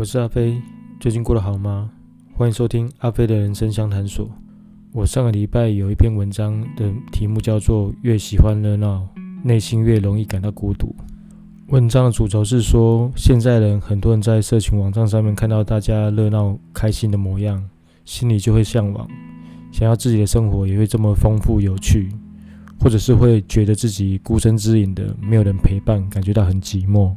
我是阿飞，最近过得好吗？欢迎收听阿飞的人生相谈所。我上个礼拜有一篇文章的题目叫做“越喜欢热闹，内心越容易感到孤独”。文章的主轴是说，现在人很多人在社群网站上面看到大家热闹开心的模样，心里就会向往，想要自己的生活也会这么丰富有趣，或者是会觉得自己孤身之隐的，没有人陪伴，感觉到很寂寞，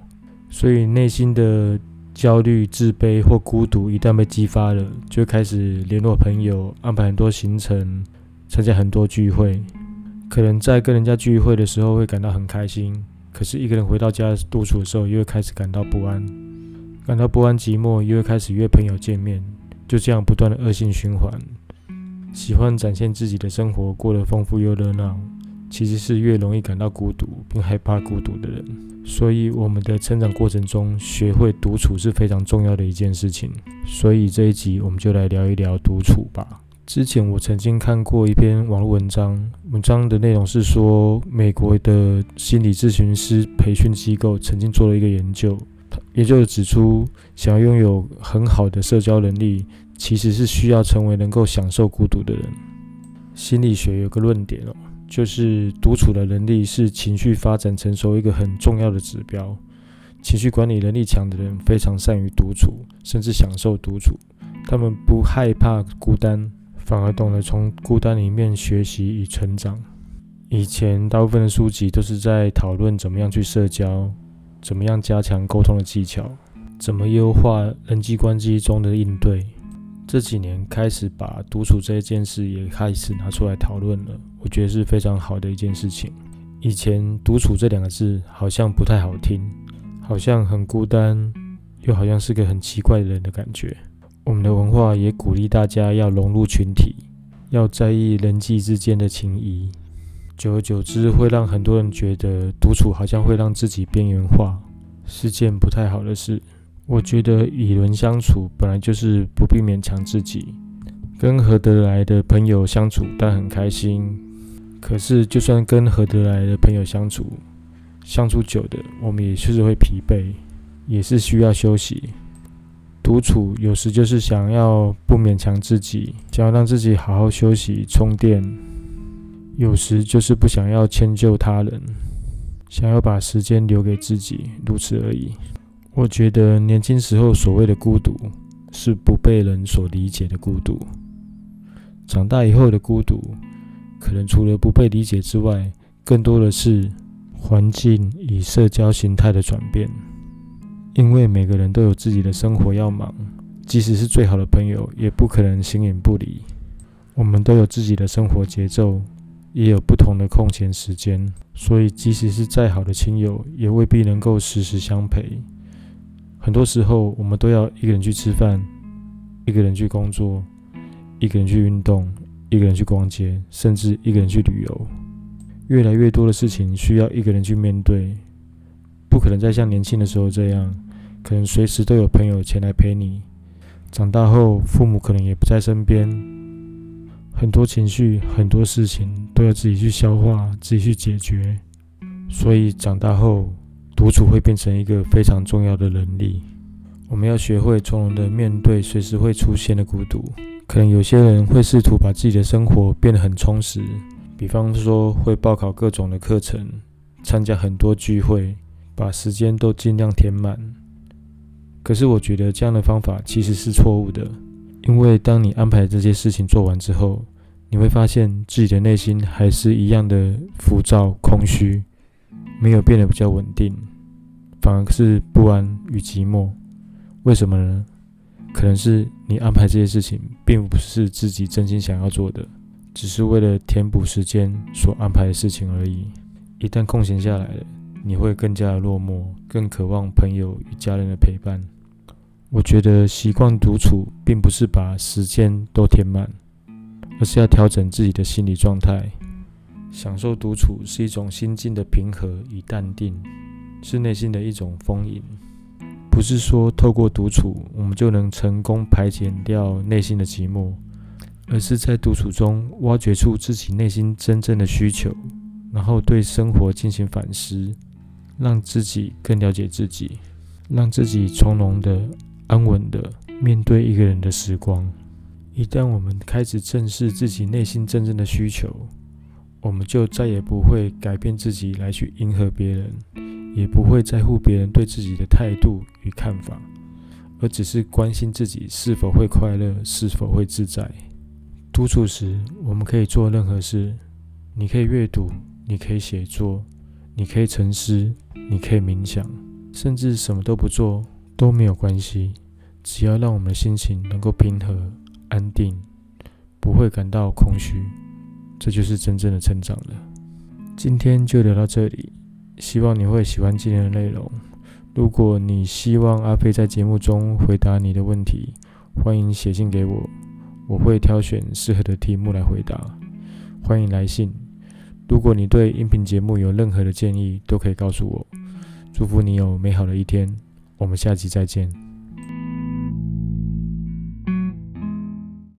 所以内心的焦虑、自卑或孤独一旦被激发了，就会开始联络朋友，安排很多行程，参加很多聚会，可能在跟人家聚会的时候会感到很开心。可是，一个人回到家独处的时候，又会开始感到不安，感到不安、寂寞，又会开始约朋友见面，就这样不断的恶性循环。喜欢展现自己的生活，过得丰富又热闹，其实是越容易感到孤独并害怕孤独的人。所以，我们的成长过程中，学会独处是非常重要的一件事情。所以，这一集我们就来聊一聊独处吧。之前我曾经看过一篇网络文章，文章的内容是说，美国的心理咨询师培训机构曾经做了一个研究，研究指出，想要拥有很好的社交能力，其实是需要成为能够享受孤独的人。心理学有个论点哦，就是独处的能力是情绪发展成熟一个很重要的指标。情绪管理能力强的人非常善于独处，甚至享受独处，他们不害怕孤单。反而懂得从孤单里面学习与成长。以前大部分的书籍都是在讨论怎么样去社交，怎么样加强沟通的技巧，怎么优化人际关系中的应对。这几年开始把独处这一件事也开始拿出来讨论了，我觉得是非常好的一件事情。以前独处这两个字好像不太好听，好像很孤单，又好像是个很奇怪的人的感觉。我们的文化也鼓励大家要融入群体，要在意人际之间的情谊。久而久之，会让很多人觉得独处好像会让自己边缘化，是件不太好的事。我觉得与人相处本来就是不必勉强自己，跟合得来的朋友相处但很开心。可是，就算跟合得来的朋友相处，相处久的，我们也确实会疲惫，也是需要休息。独处有时就是想要不勉强自己，想要让自己好好休息充电；有时就是不想要迁就他人，想要把时间留给自己，如此而已。我觉得年轻时候所谓的孤独，是不被人所理解的孤独；长大以后的孤独，可能除了不被理解之外，更多的是环境与社交形态的转变。因为每个人都有自己的生活要忙，即使是最好的朋友，也不可能形影不离。我们都有自己的生活节奏，也有不同的空闲时间，所以即使是再好的亲友，也未必能够时时相陪。很多时候，我们都要一个人去吃饭，一个人去工作，一个人去运动，一个人去逛街，甚至一个人去旅游。越来越多的事情需要一个人去面对。不可能再像年轻的时候这样，可能随时都有朋友前来陪你。长大后，父母可能也不在身边，很多情绪、很多事情都要自己去消化、自己去解决。所以，长大后独处会变成一个非常重要的能力。我们要学会从容的面对随时会出现的孤独。可能有些人会试图把自己的生活变得很充实，比方说会报考各种的课程，参加很多聚会。把时间都尽量填满，可是我觉得这样的方法其实是错误的，因为当你安排这些事情做完之后，你会发现自己的内心还是一样的浮躁、空虚，没有变得比较稳定，反而是不安与寂寞。为什么呢？可能是你安排这些事情并不是自己真心想要做的，只是为了填补时间所安排的事情而已。一旦空闲下来了。你会更加的落寞，更渴望朋友与家人的陪伴。我觉得习惯独处，并不是把时间都填满，而是要调整自己的心理状态。享受独处是一种心境的平和与淡定，是内心的一种丰盈。不是说透过独处，我们就能成功排解掉内心的寂寞，而是在独处中挖掘出自己内心真正的需求，然后对生活进行反思。让自己更了解自己，让自己从容的、安稳的面对一个人的时光。一旦我们开始正视自己内心真正的需求，我们就再也不会改变自己来去迎合别人，也不会在乎别人对自己的态度与看法，而只是关心自己是否会快乐，是否会自在。独处时，我们可以做任何事，你可以阅读，你可以写作，你可以沉思，你可以冥想，甚至什么都不做都没有关系，只要让我们的心情能够平和。安定，不会感到空虚，这就是真正的成长了。今天就聊到这里，希望你会喜欢今天的内容。如果你希望阿飞在节目中回答你的问题，欢迎写信给我，我会挑选适合的题目来回答。欢迎来信。如果你对音频节目有任何的建议，都可以告诉我。祝福你有美好的一天，我们下期再见。